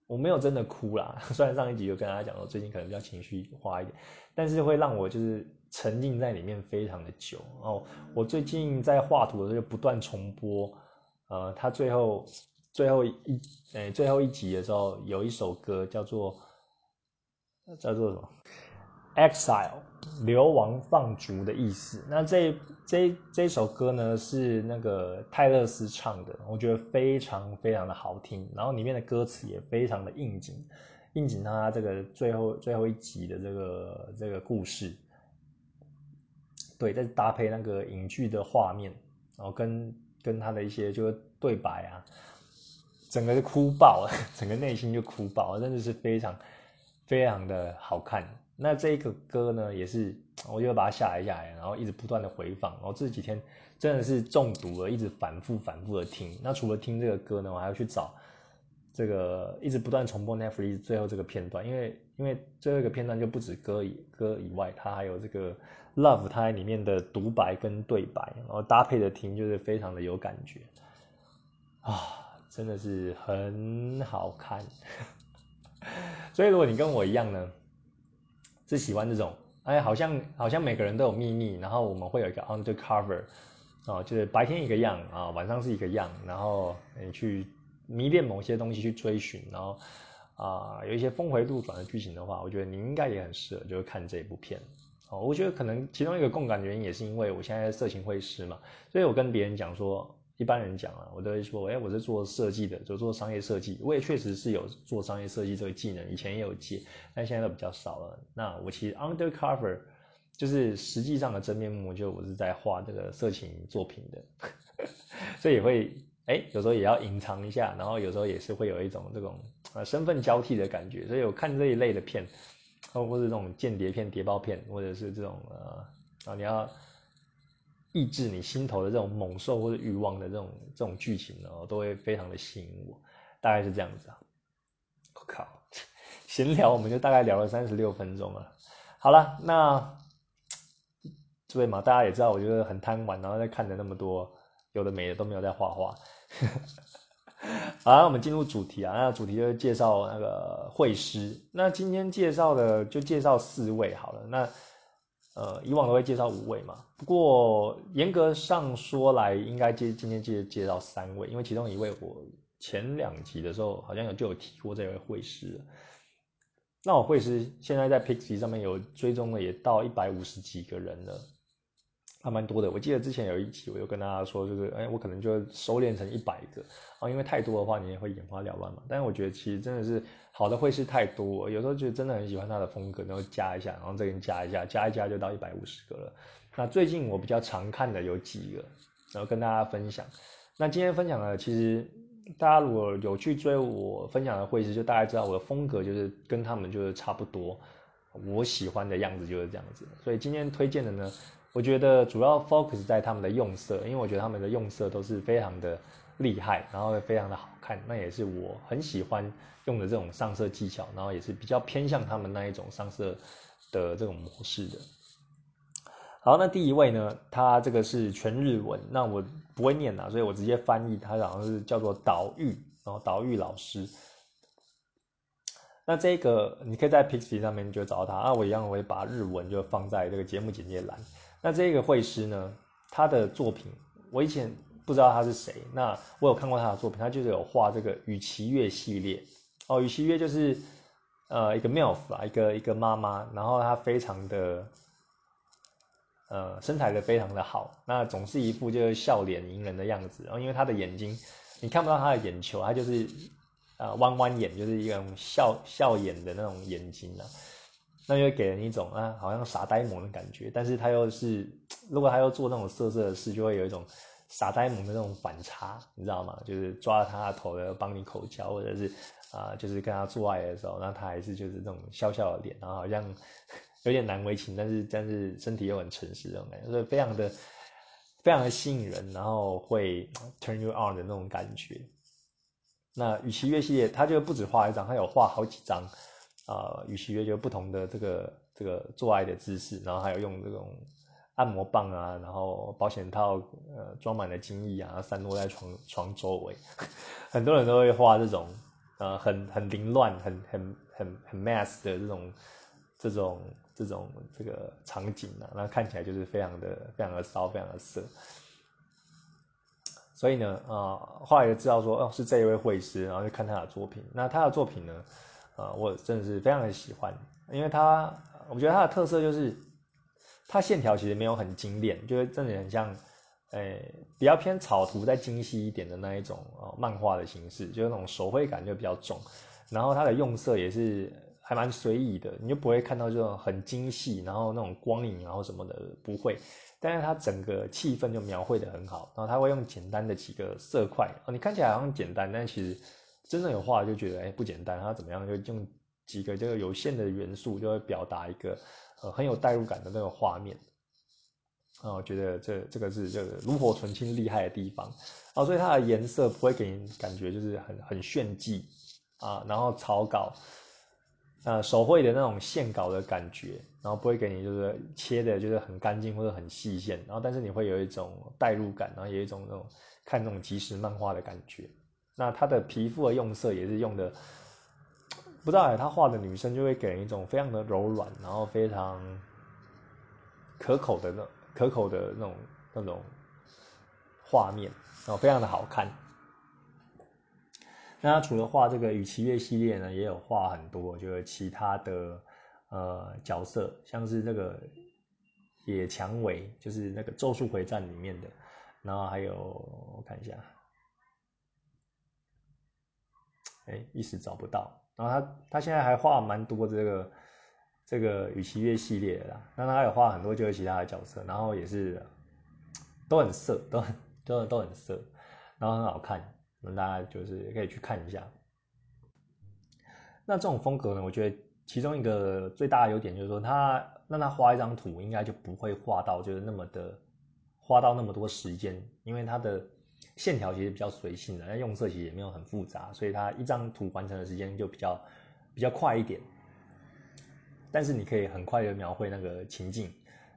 我没有真的哭啦，虽然上一集有跟大家讲说最近可能比较情绪化一点，但是会让我就是沉浸在里面非常的久。哦，我最近在画图的时候就不断重播，呃，他最后。最后一，诶，最后一集的时候，有一首歌叫做叫做什么？Exile 流亡放逐的意思。那这这这首歌呢是那个泰勒斯唱的，我觉得非常非常的好听，然后里面的歌词也非常的应景，应景他这个最后最后一集的这个这个故事。对，再搭配那个影剧的画面，然后跟跟他的一些就是对白啊，整个就哭爆了，整个内心就哭爆，了，真的是非常非常的好看。那这个歌呢，也是我就把它下来下来，然后一直不断的回放，然后这几天真的是中毒了，一直反复反复的听。那除了听这个歌呢，我还要去找这个一直不断重播 Netflix 最后这个片段，因为因为最后一个片段就不止歌以歌以外，它还有这个。Love 它里面的独白跟对白，然后搭配着听就是非常的有感觉啊，真的是很好看。所以如果你跟我一样呢，是喜欢这种，哎，好像好像每个人都有秘密，然后我们会有一个 undercover 哦，就是白天一个样啊，晚上是一个样，然后你去迷恋某些东西去追寻，然后啊有一些峰回路转的剧情的话，我觉得你应该也很适合，就是看这一部片。哦，我觉得可能其中一个共感原因也是因为我现在色情会师嘛，所以我跟别人讲说，一般人讲啊，我都会说，哎，我是做设计的，就做商业设计，我也确实是有做商业设计这个技能，以前也有接，但现在都比较少了。那我其实 undercover 就是实际上的真面目，就我是在画这个色情作品的，所以也会，哎，有时候也要隐藏一下，然后有时候也是会有一种这种呃身份交替的感觉，所以我看这一类的片。或或者这种间谍片、谍报片，或者是这种呃啊，你要抑制你心头的这种猛兽或者欲望的这种这种剧情呢，都会非常的吸引我，大概是这样子啊。我靠，闲聊我们就大概聊了三十六分钟了。好了，那对嘛，大家也知道，我就是很贪玩，然后在看着那么多有的没的都没有在画画。好，那我们进入主题啊。那主题就是介绍那个会师。那今天介绍的就介绍四位好了。那呃，以往都会介绍五位嘛。不过严格上说来，应该介今天介介绍三位，因为其中一位我前两集的时候好像有就有提过这位会师。那我会师现在在 Pixie 上面有追踪的也到一百五十几个人了。还蛮多的，我记得之前有一集，我有跟大家说，就是哎，我可能就收敛成一百个啊，因为太多的话，你也会眼花缭乱嘛。但是我觉得其实真的是好的会是太多，有时候就真的很喜欢他的风格，然后加一下，然后这边加一下，加一加就到一百五十个了。那最近我比较常看的有几个，然后跟大家分享。那今天分享的，其实大家如果有去追我分享的会师，就大概知道我的风格就是跟他们就是差不多，我喜欢的样子就是这样子。所以今天推荐的呢。我觉得主要 focus 在他们的用色，因为我觉得他们的用色都是非常的厉害，然后非常的好看，那也是我很喜欢用的这种上色技巧，然后也是比较偏向他们那一种上色的这种模式的。好，那第一位呢，他这个是全日文，那我不会念啊，所以我直接翻译，他好像是叫做岛玉，然后岛玉老师。那这个你可以在 Pixie 上面就找到他，啊，我一样我会把日文就放在这个节目简介栏。那这个绘师呢，他的作品我以前不知道他是谁。那我有看过他的作品，他就是有画这个羽其月系列。哦，羽其月就是呃一个 milf 啊，一个一个妈妈，然后她非常的呃身材的非常的好，那总是一副就是笑脸迎人的样子。然后因为她的眼睛你看不到她的眼球，她就是呃弯弯眼，就是一种笑笑眼的那种眼睛啊。那就给人一种啊，好像傻呆萌的感觉，但是他又是，如果他要做那种色色的事，就会有一种傻呆萌的那种反差，你知道吗？就是抓着他的头的帮你口交，或者是啊，就是跟他做爱的时候，那他还是就是那种笑笑的脸，然后好像有点难为情，但是但是身体又很诚实那种感觉，所以非常的非常的吸引人，然后会 turn you on 的那种感觉。那与其月系列，他就不止画一张，他有画好几张。啊，与其越就不同的这个这个做爱的姿势，然后还有用这种按摩棒啊，然后保险套呃装满了精液啊，散落在床床周围，很多人都会画这种呃很很凌乱、很很很很 mass 的这种这种这种这个场景啊，那看起来就是非常的非常的骚、非常的色。所以呢，啊，后来就知道说哦是这一位绘师，然后就看他的作品。那他的作品呢？啊，我真的是非常的喜欢，因为他我觉得他的特色就是它线条其实没有很精炼，就是真的很像，诶，比较偏草图再精细一点的那一种哦，漫画的形式，就是那种手绘感就比较重。然后它的用色也是还蛮随意的，你就不会看到这种很精细，然后那种光影然后什么的不会。但是它整个气氛就描绘的很好，然后他会用简单的几个色块哦，你看起来好像简单，但其实真正有画就觉得哎不简单，它怎么样就用几个这个有限的元素就会表达一个呃很有代入感的那种画面，啊，我觉得这这个是这个炉火纯青厉害的地方啊，所以它的颜色不会给人感觉就是很很炫技啊，然后草稿。呃，手绘的那种线稿的感觉，然后不会给你就是切的，就是很干净或者很细线，然后但是你会有一种代入感，然后有一种那种看那种即时漫画的感觉。那它的皮肤的用色也是用的，不知道哎，他画的女生就会给人一种非常的柔软，然后非常可口的那可口的那种那种画面，然后非常的好看。那除了画这个羽奇月系列呢，也有画很多就是其他的呃角色，像是这个野蔷薇，就是那个《咒术回战》里面的，然后还有我看一下，哎，一时找不到。然后他他现在还画蛮多这个这个羽奇月系列的，那他有画很多就是其他的角色，然后也是都很色，都很都都很色，然后很好看。那大家就是可以去看一下。那这种风格呢，我觉得其中一个最大的优点就是说，他让他画一张图，应该就不会画到就是那么的花到那么多时间，因为他的线条其实比较随性的，那用色其实也没有很复杂，所以它一张图完成的时间就比较比较快一点。但是你可以很快的描绘那个情境。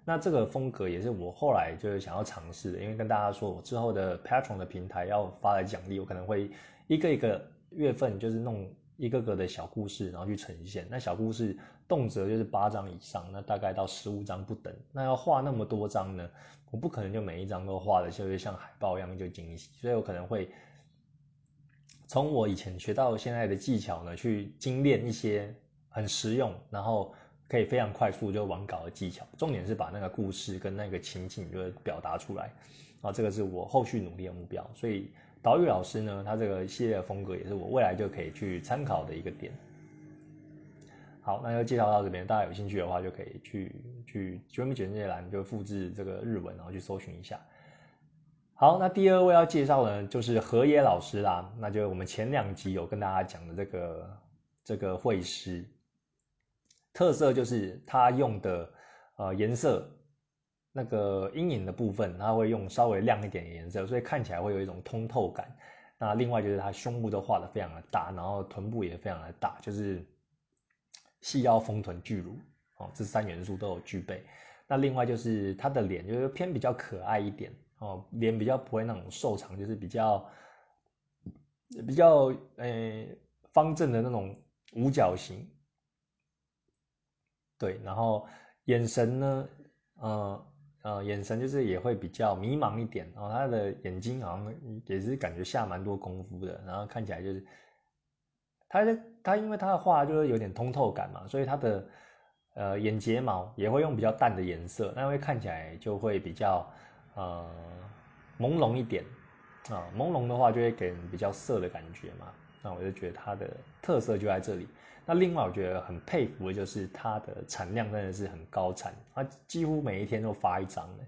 那这个风格也是我后来就是想要尝试的，因为跟大家说，我之后的 Patron 的平台要发的奖励，我可能会一个一个月份就是弄一个个的小故事，然后去呈现。那小故事动辄就是八张以上，那大概到十五张不等。那要画那么多张呢，我不可能就每一张都画的就是像海报一样就精细，所以我可能会从我以前学到现在的技巧呢，去精炼一些很实用，然后。可以非常快速就完稿的技巧，重点是把那个故事跟那个情景就表达出来，啊，这个是我后续努力的目标。所以岛屿老师呢，他这个系列的风格也是我未来就可以去参考的一个点。好，那就介绍到这边，大家有兴趣的话就可以去去节目简介栏就复制这个日文，然后去搜寻一下。好，那第二位要介绍呢，就是河野老师啦，那就我们前两集有跟大家讲的这个这个绘师。特色就是他用的呃颜色，那个阴影的部分，它会用稍微亮一点的颜色，所以看起来会有一种通透感。那另外就是它胸部都画的非常的大，然后臀部也非常的大，就是细腰丰臀巨乳哦，这三元素都有具备。那另外就是他的脸就是偏比较可爱一点哦，脸比较不会那种瘦长，就是比较比较呃方正的那种五角形。对，然后眼神呢，呃呃，眼神就是也会比较迷茫一点，然后他的眼睛好像也是感觉下蛮多功夫的，然后看起来就是，他的他因为他的画就是有点通透感嘛，所以他的呃眼睫毛也会用比较淡的颜色，那会看起来就会比较呃朦胧一点啊，朦胧的话就会给人比较色的感觉嘛，那我就觉得它的特色就在这里。那另外我觉得很佩服的就是它的产量真的是很高产，它几乎每一天都发一张的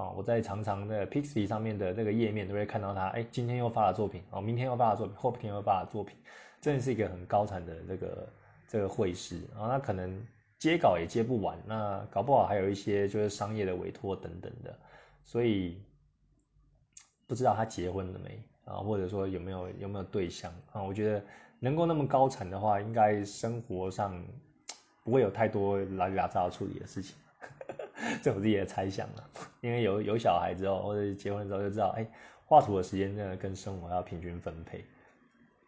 啊！我在常常的 Pixie 上面的那个页面都会看到它，哎，今天又发了作品，哦，明天又发了作品，后天又发了作品，真的是一个很高产的这个这个绘师啊！那可能接稿也接不完，那搞不好还有一些就是商业的委托等等的，所以不知道他结婚了没啊？或者说有没有有没有对象啊？我觉得。能够那么高产的话，应该生活上不会有太多拉里拉杂要处理的事情，这我自己的猜想了。因为有有小孩之后，或者结婚之后就知道，哎，画图的时间真的跟生活要平均分配。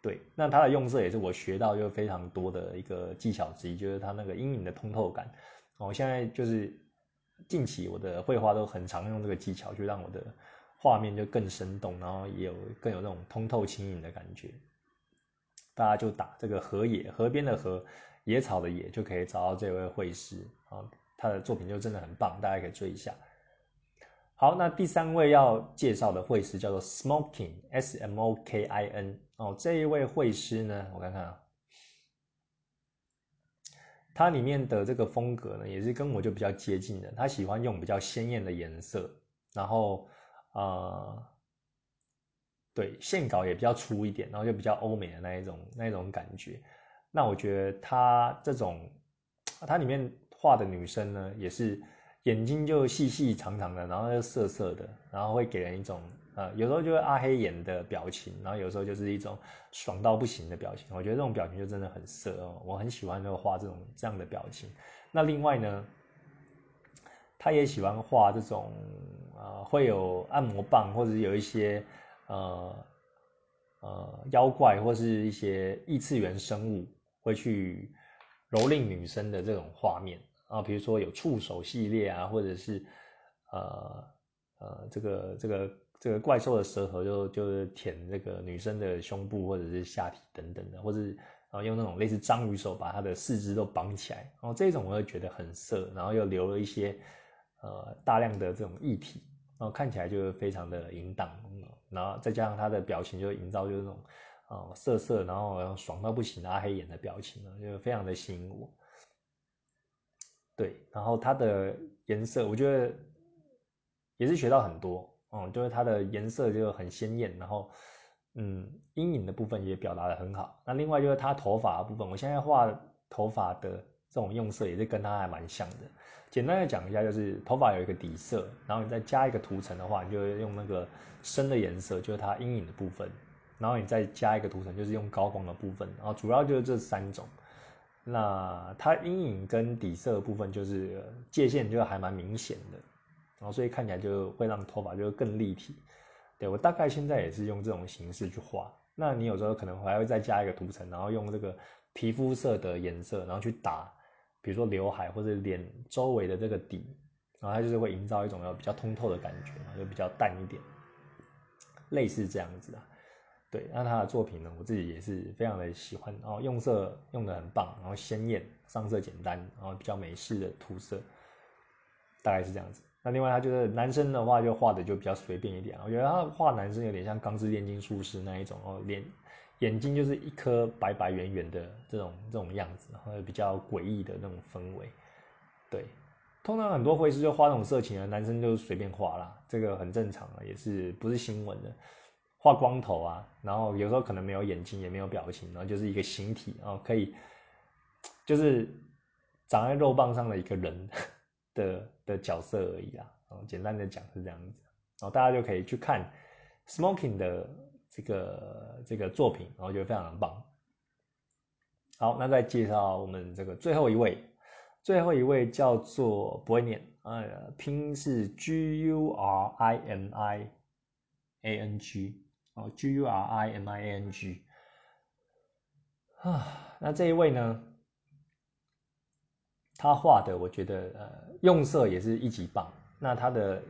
对，那它的用色也是我学到就非常多的一个技巧之一，就是它那个阴影的通透感。我现在就是近期我的绘画都很常用这个技巧，就让我的画面就更生动，然后也有更有那种通透轻盈的感觉。大家就打这个河野河边的河野草的野，就可以找到这位绘师啊。啊，他的作品就真的很棒，大家可以追一下。好，那第三位要介绍的绘师叫做 Smoking，S M O K I N 哦，这一位绘师呢，我看看啊，他里面的这个风格呢，也是跟我就比较接近的，他喜欢用比较鲜艳的颜色，然后呃，对，线稿也比较粗一点，然后就比较欧美的那一种那一种感觉。那我觉得他这种，他里面画的女生呢，也是。眼睛就细细长长的，然后又涩涩的，然后会给人一种呃，有时候就是阿黑眼的表情，然后有时候就是一种爽到不行的表情。我觉得这种表情就真的很色哦，我很喜欢就画这种这样的表情。那另外呢，他也喜欢画这种呃，会有按摩棒或者有一些呃呃妖怪或是一些异次元生物会去蹂躏女生的这种画面。啊，比如说有触手系列啊，或者是呃呃，这个这个这个怪兽的舌头就就是舔这个女生的胸部或者是下体等等的，或者然后用那种类似章鱼手把她的四肢都绑起来，然后这种我会觉得很色，然后又留了一些呃大量的这种液体，然后看起来就非常的淫荡，然后再加上他的表情就营造就是那种啊色色，然后爽到不行的阿黑眼的表情呢，就非常的吸引我。对，然后它的颜色，我觉得也是学到很多，嗯，就是它的颜色就很鲜艳，然后，嗯，阴影的部分也表达的很好。那另外就是它头发的部分，我现在画头发的这种用色也是跟它还蛮像的。简单的讲一下，就是头发有一个底色，然后你再加一个涂层的话，你就用那个深的颜色，就是它阴影的部分，然后你再加一个涂层，就是用高光的部分，然后主要就是这三种。那它阴影跟底色部分就是界限就还蛮明显的，然后所以看起来就会让头发就更立体。对我大概现在也是用这种形式去画。那你有时候可能还会再加一个涂层，然后用这个皮肤色的颜色，然后去打，比如说刘海或者脸周围的这个底，然后它就是会营造一种比较通透的感觉，就比较淡一点，类似这样子啊。对，那他的作品呢，我自己也是非常的喜欢，然后用色用的很棒，然后鲜艳，上色简单，然后比较美式的涂色，大概是这样子。那另外他就是男生的话，就画的就比较随便一点，我觉得他画男生有点像《钢之炼金术师》那一种哦，脸眼睛就是一颗白白圆圆的这种这种样子，然后比较诡异的那种氛围。对，通常很多绘师就画那种色情的，男生就随便画啦，这个很正常啊，也是不是新闻的。画光头啊，然后有时候可能没有眼睛，也没有表情，然后就是一个形体，然后可以就是长在肉棒上的一个人 的的角色而已啦。然后简单的讲是这样子，然后大家就可以去看 Smoking 的这个这个作品，然后觉得非常的棒。好，那再介绍我们这个最后一位，最后一位叫做不会念，呃，拼是 G U R I N I A N G。哦，G U R I M I A N G，啊，那这一位呢，他画的我觉得呃用色也是一级棒。那他的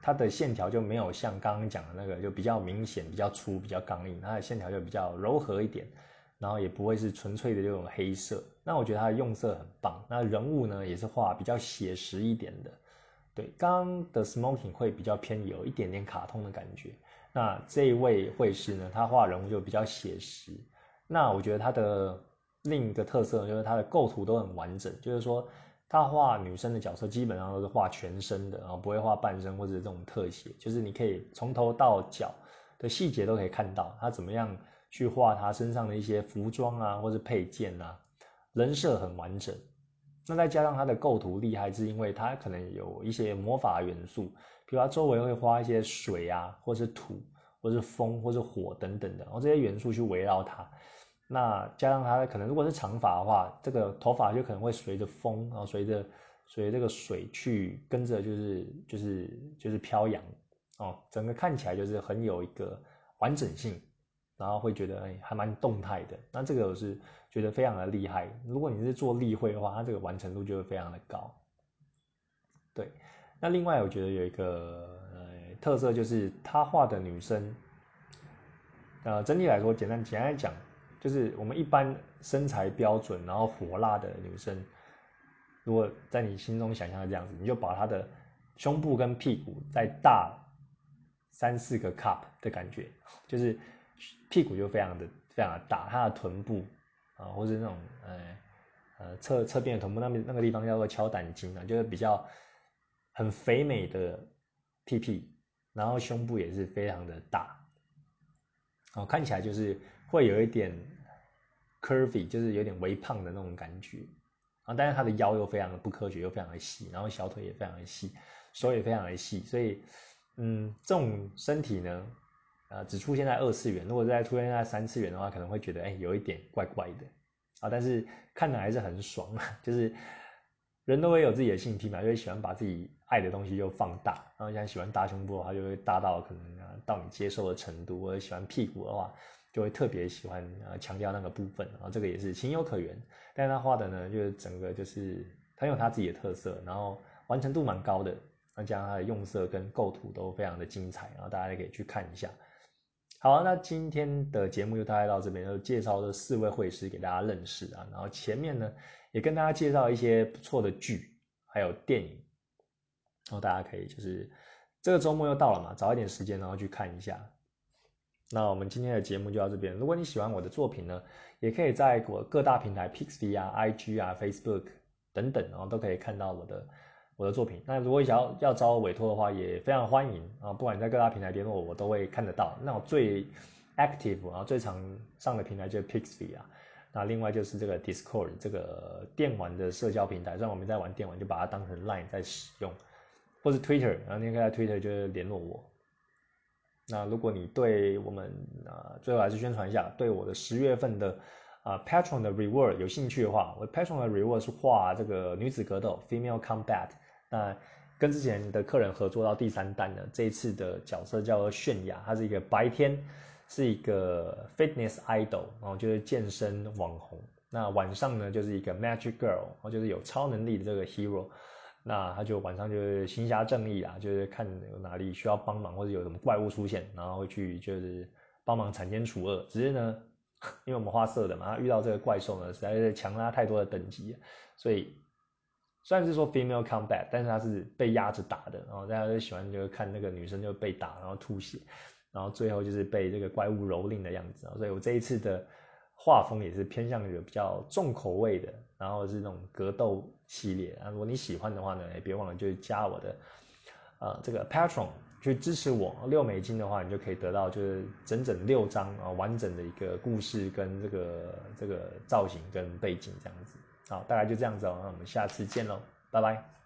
他的线条就没有像刚刚讲的那个就比较明显、比较粗、比较刚硬，他的线条就比较柔和一点，然后也不会是纯粹的这种黑色。那我觉得他的用色很棒。那人物呢也是画比较写实一点的，对，刚刚的 Smoking 会比较偏有一点点卡通的感觉。那这一位绘师呢，他画人物就比较写实。那我觉得他的另一个特色就是他的构图都很完整，就是说他画女生的角色基本上都是画全身的，然后不会画半身或者这种特写，就是你可以从头到脚的细节都可以看到他怎么样去画他身上的一些服装啊，或者配件啊，人设很完整。那再加上他的构图厉害，是因为他可能有一些魔法元素。比如它周围会画一些水啊，或是土，或是风，或是火等等的，然后这些元素去围绕它。那加上它可能如果是长发的话，这个头发就可能会随着风，然后随着随这个水去跟着，就是就是就是飘扬哦，整个看起来就是很有一个完整性，然后会觉得哎还蛮动态的。那这个我是觉得非常的厉害。如果你是做例会的话，它这个完成度就会非常的高。对。那另外，我觉得有一个呃特色，就是他画的女生，呃，整体来说，简单简单讲，就是我们一般身材标准，然后火辣的女生，如果在你心中想象的这样子，你就把她的胸部跟屁股再大三四个 cup 的感觉，就是屁股就非常的非常的大，她的臀部啊，或是那种呃呃侧侧边的臀部那边那个地方叫做敲胆经啊，就是比较很肥美的屁屁，然后胸部也是非常的大，哦，看起来就是会有一点 curvy，就是有点微胖的那种感觉啊。但是他的腰又非常的不科学，又非常的细，然后小腿也非常的细，手也非常的细，所以，嗯，这种身体呢，呃，只出现在二次元，如果再出现在三次元的话，可能会觉得，哎，有一点怪怪的，啊，但是看着还是很爽，就是人都会有自己的性癖嘛，就会喜欢把自己爱的东西就放大，然后像喜欢大胸部的话，就会大到可能啊到你接受的程度，或者喜欢屁股的话。就会特别喜欢呃强调那个部分，然后这个也是情有可原。但是他画的呢，就是整个就是很有他自己的特色，然后完成度蛮高的，那加上他的用色跟构图都非常的精彩，然后大家可以去看一下。好，那今天的节目就大概到这边，就介绍这四位绘师给大家认识啊。然后前面呢也跟大家介绍一些不错的剧，还有电影，然后大家可以就是这个周末又到了嘛，找一点时间然后去看一下。那我们今天的节目就到这边。如果你喜欢我的作品呢，也可以在我各大平台 Pixie 啊、IG 啊、Facebook 等等，然后都可以看到我的我的作品。那如果想要要找我委托的话，也非常欢迎啊！不管你在各大平台联络我，我都会看得到。那我最 active 然后最常上的平台就是 Pixie 啊。那另外就是这个 Discord 这个电玩的社交平台，虽然我们在玩电玩，就把它当成 Line 在使用，或是 Twitter，然后你可以在 Twitter 就联络我。那如果你对我们啊，最后还是宣传一下，对我的十月份的啊 Patron 的 Reward 有兴趣的话，我 Patron 的 Reward 是画这个女子格斗 Female Combat。那跟之前的客人合作到第三弹呢，这一次的角色叫做泫雅，她是一个白天是一个 Fitness Idol，然后就是健身网红。那晚上呢，就是一个 Magic Girl，然后就是有超能力的这个 Hero。那他就晚上就是行侠正义啊，就是看有哪里需要帮忙或者有什么怪物出现，然后会去就是帮忙铲奸除恶。只是呢，因为我们花色的嘛，他遇到这个怪兽呢，实在是强拉太多的等级，所以虽然是说 female combat，但是他是被压着打的，然后大家就喜欢就是看那个女生就被打，然后吐血，然后最后就是被这个怪物蹂躏的样子啊。所以我这一次的。画风也是偏向于比较重口味的，然后是那种格斗系列啊。如果你喜欢的话呢，也别忘了就加我的，呃，这个 Patron 去支持我。六美金的话，你就可以得到就是整整六张啊完整的一个故事跟这个这个造型跟背景这样子。好，大概就这样子哦。那我们下次见喽，拜拜。